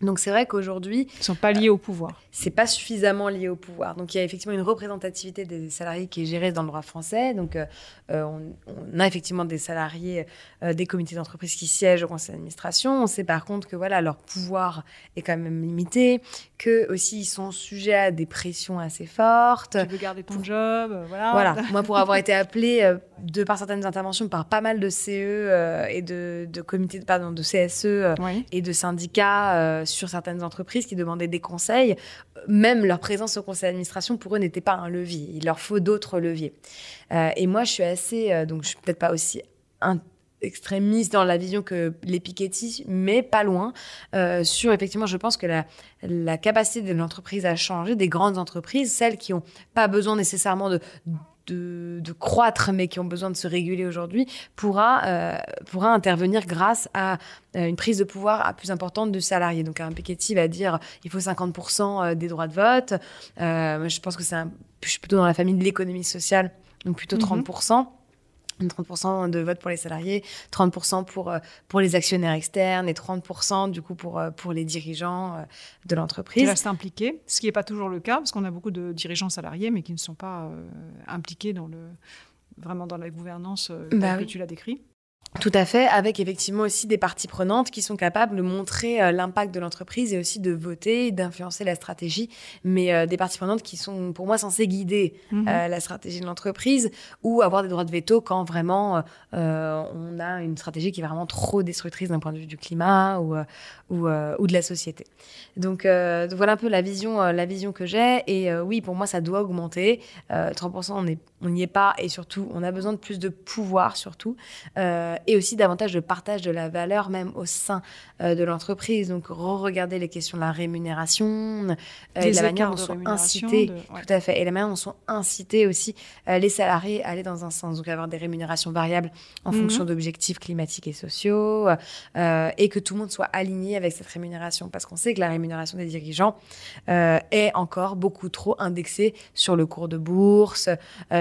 Donc c'est vrai qu'aujourd'hui... Ils ne sont pas liés au pouvoir. C'est pas suffisamment lié au pouvoir. Donc il y a effectivement une représentativité des salariés qui est gérée dans le droit français. Donc euh, euh, on, a effectivement des salariés euh, des comités d'entreprise qui siègent au conseil d'administration. On sait par contre que voilà leur pouvoir est quand même limité, que aussi ils sont sujets à des pressions assez fortes. Tu veux garder ton job, voilà. Voilà. Moi pour avoir été appelée de par certaines interventions par pas mal de CE et de, de comités pardon de CSE et de syndicats sur certaines entreprises qui demandaient des conseils, même leur présence au conseil d'administration pour eux n'était pas un levier. Il leur faut d'autres leviers. Euh, et moi, je suis assez, euh, donc je suis peut-être pas aussi extrémiste dans la vision que les Piketty, mais pas loin. Euh, sur effectivement, je pense que la, la capacité de l'entreprise à changer, des grandes entreprises, celles qui n'ont pas besoin nécessairement de, de, de, croître, mais qui ont besoin de se réguler aujourd'hui, pourra, euh, pourra intervenir grâce à euh, une prise de pouvoir plus importante de salariés. Donc un Piketty va dire il faut 50% des droits de vote. je pense que c'est je suis plutôt dans la famille de l'économie sociale, donc plutôt 30%. Mhm. 30% de vote pour les salariés, 30% pour, euh, pour les actionnaires externes et 30% du coup pour, euh, pour les dirigeants euh, de l'entreprise. Qui restent impliqués, ce qui n'est pas toujours le cas, parce qu'on a beaucoup de dirigeants salariés, mais qui ne sont pas impliqués dans le, vraiment dans la gouvernance bah que tu l'as décrit. Tout à fait, avec effectivement aussi des parties prenantes qui sont capables de montrer euh, l'impact de l'entreprise et aussi de voter, d'influencer la stratégie, mais euh, des parties prenantes qui sont pour moi censées guider mhm. euh, la stratégie de l'entreprise ou avoir des droits de veto quand vraiment on a une stratégie qui est vraiment trop destructrice d'un point de vue du climat ou, ou, ou de la société. Donc voilà un peu la vision, la vision que j'ai et oui, pour moi ça doit augmenter. 30% on n'y est pas et surtout on a besoin de plus de pouvoir surtout et aussi davantage de partage de la valeur même au sein euh, de l'entreprise. Donc re-regarder les questions de la rémunération euh, et la manière dont sont incités tout à fait. Et la manière dont sont incités aussi les salariés à aller dans un sens. Donc avoir des rémunérations variables en mhm. fonction d'objectifs climatiques et sociaux et que tout le monde soit aligné avec cette rémunération. Parce qu'on sait que la rémunération des dirigeants est encore beaucoup trop indexée sur le cours de bourse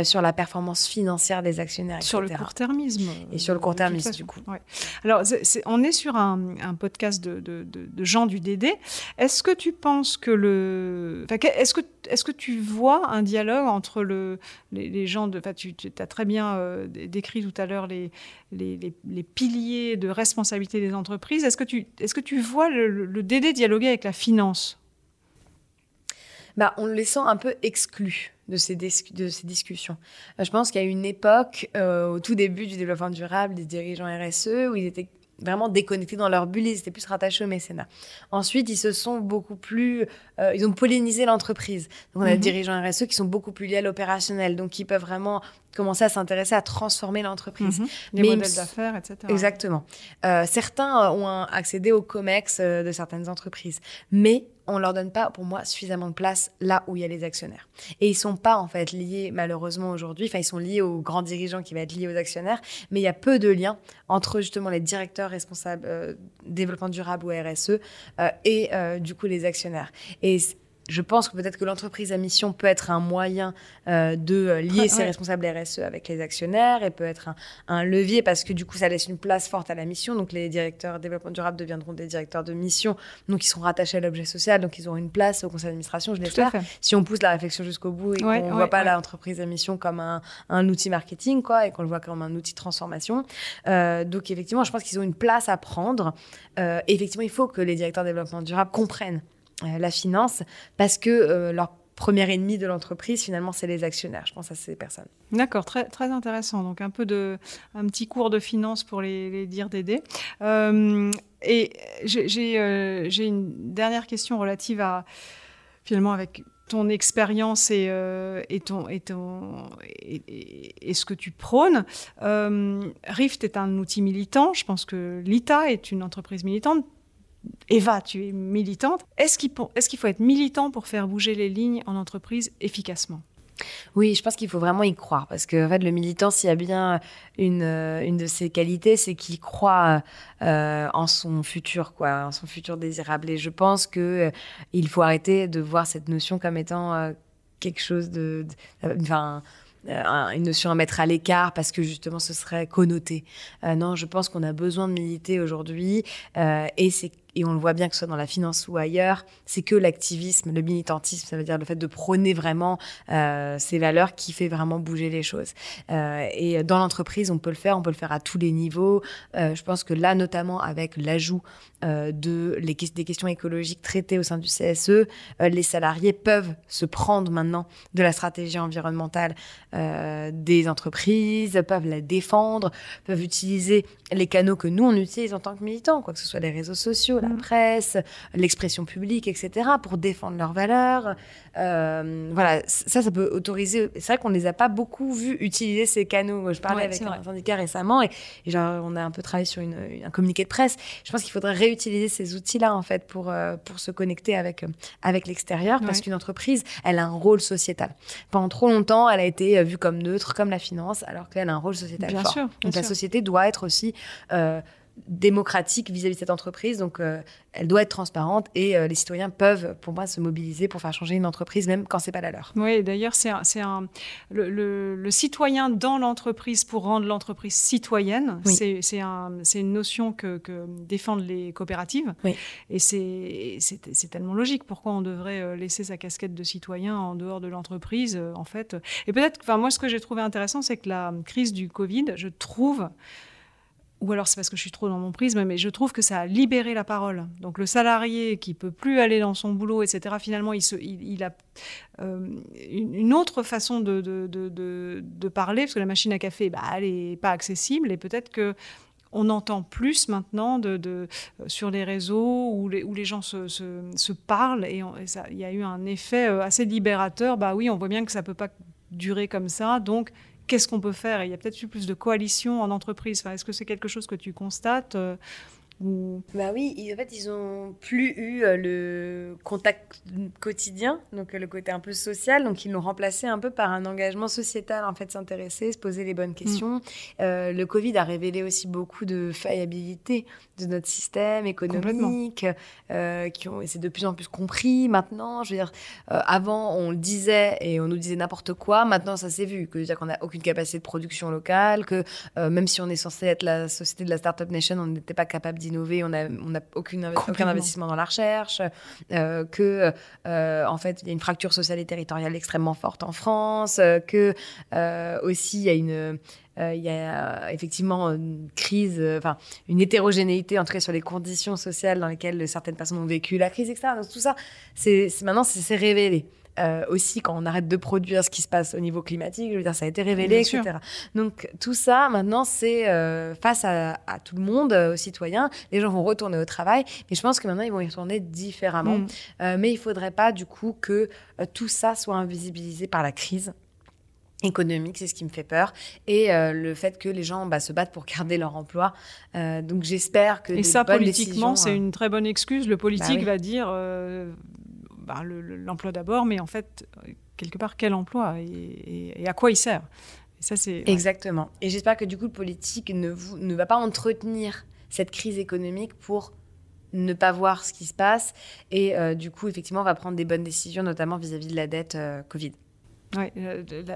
sur la performance financière des actionnaires, Sur le court-termisme. Et sur le court-termisme, du coup. Alors, on est sur un, podcast de, de, gens du DD. Est-ce que tu penses que le... Est-ce que, est que tu vois un dialogue entre le, les, gens de... Tu, tu as très bien euh, décrit tout à l'heure les, les, les, piliers de responsabilité des entreprises. Est-ce que, tu, est -ce que tu vois le, le DD dialoguer avec la finance? Bah, on les sent un peu exclus de ces, de ces discussions. Euh, je pense qu'il y a une époque, euh, au tout début du développement durable, des dirigeants RSE, où ils étaient vraiment déconnectés dans leur bulle, ils étaient plus rattachés au mécénat. Ensuite, ils se sont beaucoup plus, euh, ils ont pollinisé l'entreprise. Donc, on a des mhm. dirigeants RSE qui sont beaucoup plus liés à l'opérationnel, donc qui peuvent vraiment commencer à s'intéresser à transformer l'entreprise. Mhm. Les modèles d'affaires, etc. Exactement. certains ont accédé au COMEX de certaines entreprises, mais on leur donne pas, pour moi, suffisamment de place là où il y a les actionnaires. Et ils sont pas, en fait, liés, malheureusement, aujourd'hui. Enfin, ils sont liés aux grands dirigeants qui vont être liés aux actionnaires. Mais il y a peu de liens entre, justement, les directeurs responsables euh, développement durable ou RSE euh, et, euh, du coup, les actionnaires. Et je pense que peut-être que l'entreprise à mission peut être un moyen euh, de euh, lier ses responsables RSE avec les actionnaires et peut être un, levier parce que du coup, ça laisse une place forte à la mission. Donc, les directeurs développement durable deviendront des directeurs de mission. Donc, ils seront rattachés à l'objet social. Donc, ils auront une place au conseil d'administration, je l'espère. Si on pousse la réflexion jusqu'au bout et qu'on ne voit pas l'entreprise à mission comme un, un, outil marketing, quoi, et qu'on le voit comme un outil de transformation. Euh, donc, effectivement, je pense qu'ils ont une place à prendre. effectivement, il faut que les directeurs développement durable comprennent euh, la finance, parce que euh, leur premier ennemi de l'entreprise, finalement, c'est les actionnaires. Je pense à ces personnes. D'accord, très, très intéressant. Donc, un peu de, un petit cours de finance pour les, dire d'aider. Euh, et j'ai une dernière question relative à, finalement, avec ton expérience et, ton, et, ton, et, ce que tu prônes. Rift est un outil militant. Je pense que l'ITA est une entreprise militante. Eva, tu es militante. Est-ce qu'il faut être militant pour faire bouger les lignes en entreprise efficacement? Oui, je pense qu'il faut vraiment y croire parce que en fait, le militant, s'il y a bien une, euh, une de ses qualités, c'est qu'il croit euh, en son futur, quoi, en son futur désirable. Et je pense que euh, il faut arrêter de voir cette notion comme étant quelque chose de, enfin. une notion à mettre à l'écart parce que justement ce serait connoté. non, je pense qu'on a besoin de militer aujourd'hui et c'est et on le voit bien que ce soit dans la finance ou ailleurs, c'est que l'activisme, le militantisme, ça veut dire le fait de prôner vraiment euh, ces valeurs qui fait vraiment bouger les choses. Euh, et dans l'entreprise, on peut le faire, on peut le faire à tous les niveaux. Euh, je pense que là, notamment avec l'ajout de les, des questions écologiques traitées au sein du CSE, les salariés peuvent se prendre maintenant de la stratégie environnementale des entreprises, peuvent la défendre, peuvent utiliser les canaux que nous on utilise en tant que militants, quoi que ce soit les réseaux sociaux, la mm. presse, l'expression publique, etc., pour défendre leurs valeurs. Euh, voilà, ça, ça peut autoriser. C'est vrai qu'on ne les a pas beaucoup vus utiliser ces canaux. Je parlais avec un syndicat récemment et, genre, on a un peu travaillé sur une, un communiqué de presse. Je pense qu'il faudrait réutiliser ces outils-là, en fait, pour, euh, pour se connecter avec, euh, avec l'extérieur, parce qu'une entreprise, elle a un rôle sociétal. Pendant trop longtemps, elle a été vue comme neutre, comme la finance, alors qu'elle a un rôle sociétal bien fort. Sûr, Donc la société doit être aussi démocratique vis-à-vis de cette entreprise. Donc, euh, elle doit être transparente et euh, les citoyens peuvent, pour moi, se mobiliser pour faire changer une entreprise, même quand c'est pas la leur. Oui, d'ailleurs, c'est un, le, citoyen dans l'entreprise pour rendre l'entreprise citoyenne. C'est un, une notion que, défendent les coopératives. Oui. Et c'est tellement logique. Pourquoi on devrait euh, laisser sa casquette de citoyen en dehors de l'entreprise, en fait? Et peut-être, enfin, moi, ce que j'ai trouvé intéressant, c'est que la crise du Covid, je trouve, ou alors c'est parce que je suis trop dans mon prisme, mais je trouve que ça a libéré la parole. Donc le salarié qui peut plus aller dans son boulot, etc., finalement, il, a euh, une autre façon de, parler, parce que la machine à café, bah, elle n'est pas accessible, et peut-être que on entend plus maintenant euh, sur les réseaux où les, gens se, parlent, et, il y a eu un effet euh, assez libérateur. Bah oui, on voit bien que ça peut pas durer comme ça, donc qu'est-ce qu'on peut faire? Il y a peut-être eu plus de coalitions en entreprise. Est-ce que c'est quelque chose que tu constates euh, bah oui, en fait, ils ont plus eu euh, le contact quotidien, donc euh, le côté un peu social, donc ils l'ont remplacé un peu par un engagement sociétal, en fait, s'intéresser, se poser les bonnes questions. Mm. Euh, le Covid a révélé aussi beaucoup de faillibilité de notre système économique, qui ont, c'est de plus en plus compris maintenant. Je veux dire, avant, on le disait et on nous disait n'importe quoi. Maintenant, ça s'est vu, que dire qu'on n'a aucune capacité de production locale, que même si on est censé être la société de la startup nation, on n'était pas capable innover, on n'a on a aucun investissement dans la recherche, euh, que euh, en fait il y a une fracture sociale et territoriale extrêmement forte en France, euh, que aussi il y a une il y a effectivement une crise, enfin une hétérogénéité en tout cas sur les conditions sociales dans lesquelles certaines personnes ont vécu la crise, etc. Donc tout ça, c'est maintenant c'est révélé. Euh, aussi quand on arrête de produire ce qui se passe au niveau climatique, je veux dire, ça a été révélé, etc. Donc tout ça, maintenant, c'est euh, face à, tout le monde, euh, aux citoyens. Les gens vont retourner au travail, mais je pense que maintenant, ils vont y retourner différemment. Mm. mais il faudrait pas, du coup, que tout ça soit invisibilisé par la crise économique, c'est ce qui me fait peur, et le fait que les gens bah, se battent pour garder leur emploi. donc j'espère que... Et ça, politiquement, c'est une très bonne excuse. Le politique bah va dire, bah, l'emploi d'abord, mais en fait, quelque part, quel emploi et, à quoi il sert ça, c'est Exactement. Et j'espère que du coup, le politique ne, va pas entretenir cette crise économique pour ne pas voir ce qui se passe et euh, du coup, effectivement, va prendre des bonnes décisions, notamment vis-à-vis de la dette euh, Covid. Oui,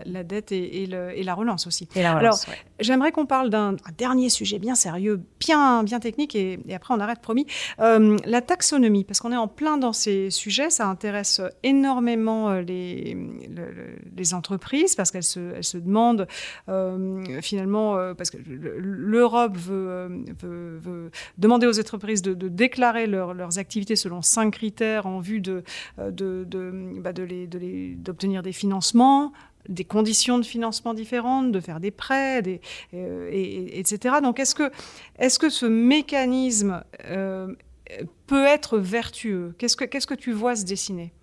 la, dette et, la relance aussi. Et la relance, Alors, j'aimerais qu'on parle d'un dernier sujet bien sérieux, bien, bien technique, et, après on arrête, promis. Euh, la taxonomie, parce qu'on est en plein dans ces sujets, ça intéresse énormément euh, les, les entreprises, parce qu'elles se, se demandent euh, finalement, parce que l'Europe veut, veut, demander aux entreprises de, déclarer leurs activités selon cinq critères en vue de, de, de, bah, d'obtenir des financements des conditions de financement différentes, de faire des prêts, euh, et, etc. Donc est-ce que, est que ce mécanisme euh, peut être vertueux? Qu'est-ce que, tu vois se dessiner?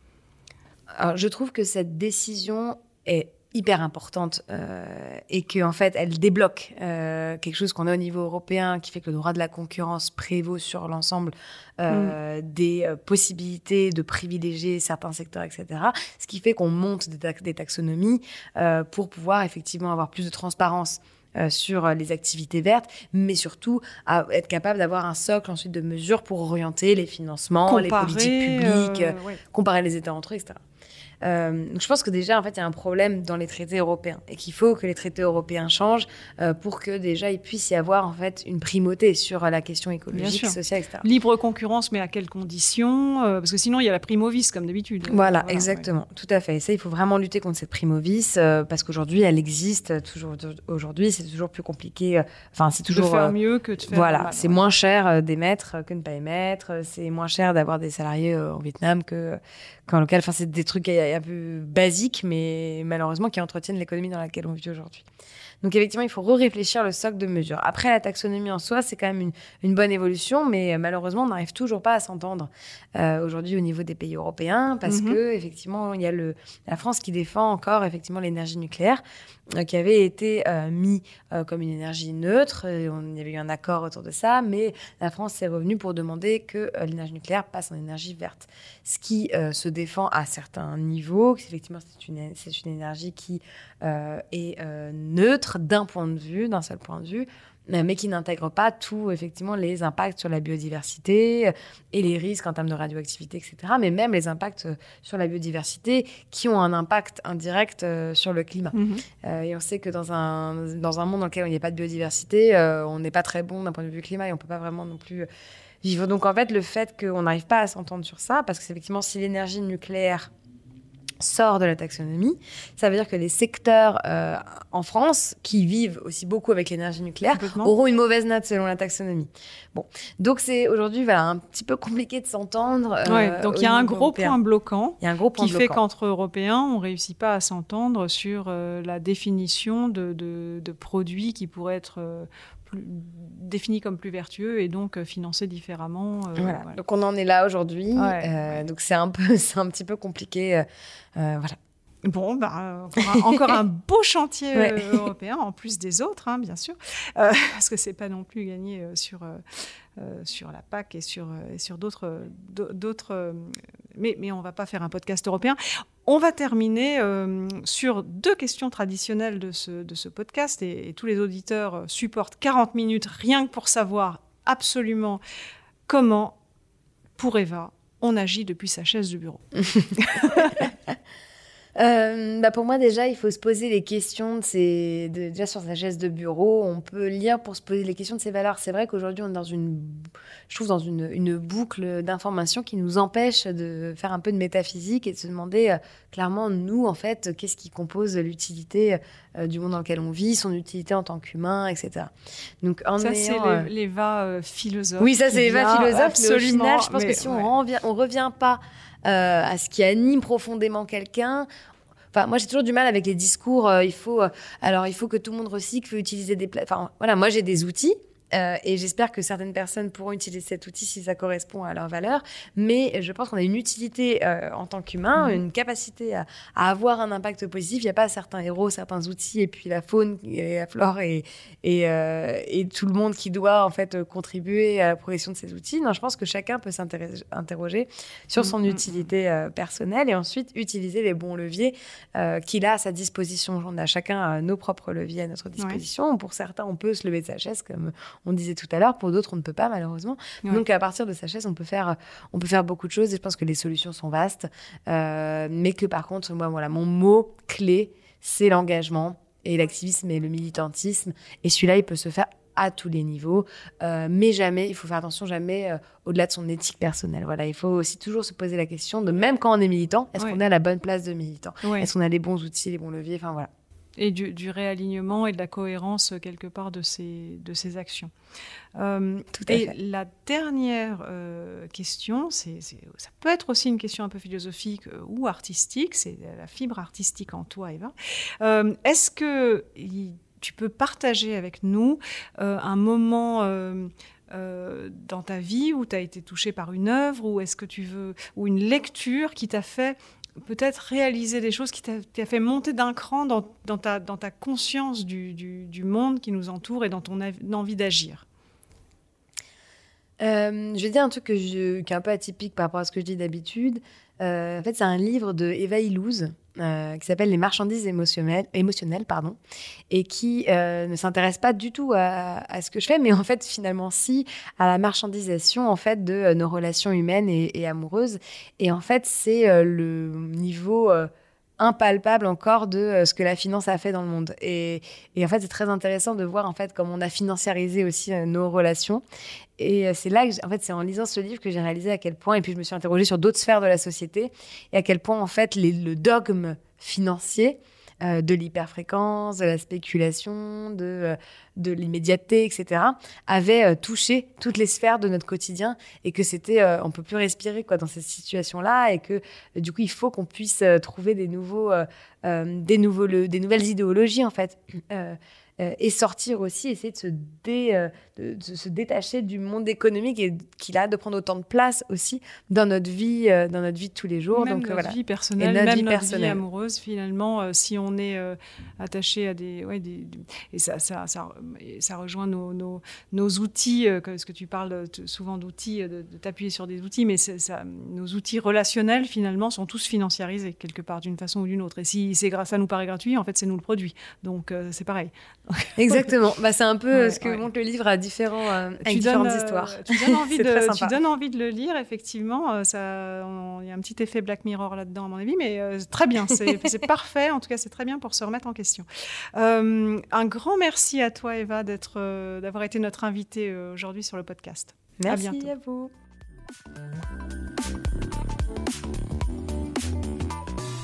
Je trouve que cette décision est hyper importante euh, et que en fait elle débloque euh, quelque chose qu'on a au niveau européen qui fait que le droit de la concurrence prévaut sur l'ensemble euh, mm. des possibilités de privilégier certains secteurs etc ce qui fait qu'on monte des, des taxonomies pour pouvoir effectivement avoir plus de transparence sur les activités vertes, mais surtout à être capable d'avoir un socle ensuite de mesures pour orienter les financements, les politiques publiques, comparer les États entre eux, etc. Euh, je pense que déjà, en fait, il y a un problème dans les traités européens et qu'il faut que les traités européens changent euh, pour que déjà il puisse y avoir en fait une primauté sur la question écologique, sociale, etc. Libre concurrence, mais à quelles conditions euh, Parce que sinon, il y a la primovis comme d'habitude. Voilà, exactement, tout à fait. Et ça, il faut vraiment lutter contre cette primovis parce qu'aujourd'hui, elle existe toujours. Aujourd'hui, c'est toujours plus compliqué. Enfin, c'est toujours de faire mieux que de faire voilà, c'est moins cher d'émettre que de ne pas émettre. C'est moins cher d'avoir des salariés au Vietnam que qu'en local. Enfin, c'est des trucs un peu basiques, mais malheureusement qui entretiennent l'économie dans laquelle on vit aujourd'hui. Donc effectivement, il faut réfléchir le socle de mesures. Après, la taxonomie en soi, c'est quand même une, bonne évolution, mais euh, malheureusement, on n'arrive toujours pas à s'entendre euh, aujourd'hui au niveau des pays européens parce mhm. que effectivement, il y a le, la France qui défend encore effectivement l'énergie nucléaire qui avait été mis comme une énergie neutre. On, il y avait eu un accord autour de ça, mais la France s'est revenue pour demander que l'énergie nucléaire passe en énergie verte, ce qui se défend à certains niveaux. Effectivement, c'est une, énergie qui est neutre d'un point de vue, d'un seul point de vue, euh, mais qui n'intègre pas tout, effectivement, les impacts sur la biodiversité euh, et les risques en termes de radioactivité, etc. Mais même les impacts euh, sur la biodiversité qui ont un impact indirect sur le climat. Mhm. et on sait que dans un, dans un monde dans lequel il n'y a pas de biodiversité, on n'est pas très bon d'un point de vue climat et on ne peut pas vraiment non plus vivre. Donc en fait, le fait qu'on n'arrive pas à s'entendre sur ça, parce que effectivement, si l'énergie nucléaire sort de la taxonomie. Ça veut dire que les secteurs euh, en France qui vivent aussi beaucoup avec l'énergie nucléaire auront une mauvaise note selon la taxonomie. Bon, donc c'est aujourd'hui voilà un petit peu compliqué de s'entendre. Euh, donc il y a un gros point bloquant. Il y a un gros point qui fait qu'entre Européens, on réussit pas à s'entendre sur euh, la définition de, de, de, produits qui pourraient être défini comme plus vertueux et donc euh, financé différemment. Euh, donc on en est là aujourd'hui. Euh, donc c'est un peu, c'est un petit peu compliqué. voilà. Bon, bah, encore, un, beau chantier européen, en plus des autres, hein, bien sûr, parce que c'est pas non plus gagné sur, sur la PAC et sur, sur d'autres, d'autres mais, mais on va pas faire un podcast européen. On va terminer euh, sur deux questions traditionnelles de ce, de ce podcast et, tous les auditeurs euh, supportent 40 minutes rien que pour savoir absolument comment, pour Eva, on agit depuis sa chaise de bureau. Euh, bah pour moi, déjà, il faut se poser les questions de ces. déjà, sur sa chaise de bureau, on peut lire pour se poser les questions de ses valeurs. C'est vrai qu'aujourd'hui, on est dans une. Je trouve dans une, une boucle d'informations qui nous empêche de faire un peu de métaphysique et de se demander euh, clairement, nous, en fait, qu'est-ce qui compose l'utilité euh, du monde dans lequel on vit, son utilité en tant qu'humain, etc. Donc, en ça, c'est les, va philosophes. Oui, ça, c'est les va philosophes. Absolument. Mais au final, je pense que si on ne revient, on revient pas euh, à ce qui anime profondément quelqu'un. Enfin, moi, j'ai toujours du mal avec les discours. Euh, il faut, euh, alors, il faut que tout le monde recycle, faut utiliser des. Enfin, voilà, moi, j'ai des outils. Euh, et j'espère que certaines personnes pourront utiliser cet outil si ça correspond à leurs valeurs. Mais je pense qu'on a une utilité euh, en tant qu'humain, mhm. une capacité à, avoir un impact positif. Il n'y a pas certains héros, certains outils, et puis la faune et la flore et, et, euh, et, tout le monde qui doit en fait contribuer à la progression de ces outils. Non, je pense que chacun peut s'interroger sur son mhm. utilité personnelle et ensuite utiliser les bons leviers qu'il a à sa disposition. On a chacun nos propres leviers à notre disposition. Pour certains, on peut se lever de sa chaise comme on disait tout à l'heure. Pour d'autres, on ne peut pas, malheureusement. Donc, à partir de sa chaise, on peut, faire, on peut faire beaucoup de choses et je pense que les solutions sont vastes. Euh, mais que par contre, moi, voilà, mon mot clé, c'est l'engagement et l'activisme et le militantisme. Et celui-là, il peut se faire à tous les niveaux, euh, mais jamais, il faut faire attention, jamais euh, au-delà de son éthique personnelle. Voilà, il faut aussi toujours se poser la question de même quand on est militant, est-ce qu'on est à la bonne place de militant? Est-ce qu'on a les bons outils, les bons leviers? Enfin voilà. Et du, réalignement et de la cohérence, euh, quelque part, de ces, de ces actions. Euh, Tout à et la dernière euh, question, c'est, ça peut être aussi une question un peu philosophique ou artistique, c'est la fibre artistique en toi, Eva. est-ce que tu peux partager avec nous un moment dans ta vie où tu as été touché par une œuvre ou est-ce que tu veux ou une lecture qui t'a fait peut-être réaliser des choses qui t'a fait monter d'un cran dans, ta, conscience du, monde qui nous entoure et dans ton envie d'agir euh, Je vais dire un truc qui est un peu atypique par rapport à ce que je dis d'habitude. Euh, en fait, c'est un livre de Eva Illouz euh, qui s'appelle Les marchandises émotionnelles, pardon, et qui ne s'intéresse pas du tout à, ce que je fais, mais en fait, finalement, si, à la marchandisation en fait, de nos relations humaines et, et amoureuses. Et en fait, c'est le niveau impalpable encore de euh, ce que la finance a fait dans le monde. Et, en fait, c'est très intéressant de voir en fait comment on a financiarisé aussi euh, nos relations. Et euh, c'est là en fait, c'est en lisant ce livre que j'ai réalisé à quel point, et puis je me suis interrogée sur d'autres sphères de la société, et à quel point en fait le dogme financier euh, de l'hyperfréquence, de la spéculation, de, euh, de l'immédiateté, etc., avait euh, touché toutes les sphères de notre quotidien et que c'était, on peut plus respirer quoi dans cette situation-là et que du coup il faut qu'on puisse trouver des nouveaux, des nouvelles idéologies en fait. Et sortir aussi, essayer de se, dé, de, se détacher du monde économique et qu'il a de prendre autant de place aussi dans notre vie, dans notre vie de tous les jours. Même Donc notre voilà. vie personnelle, même notre vie amoureuse finalement, si on est attaché à des, ouais, des, et ça, ça, ça, ça rejoint nos, nos, nos outils, parce que tu parles souvent d'outils, de, de t'appuyer sur des outils, mais ça, nos outils relationnels finalement sont tous financiarisés quelque part d'une façon ou d'une autre. Et si c'est ça nous paraît gratuit, en fait c'est nous le produit. Donc euh, c'est pareil. Exactement. bah, c'est un peu ce que montre le livre à différents, euh, avec différentes euh, histoires. Tu donnes, envie de, tu donnes envie de le lire, effectivement. Ça, il y a un petit effet Black Mirror là-dedans à mon avis, mais très bien. C'est parfait. En tout cas, c'est très bien pour se remettre en question. un grand merci à toi, Eva, d'avoir été notre invitée aujourd'hui sur le podcast. Merci à, à vous.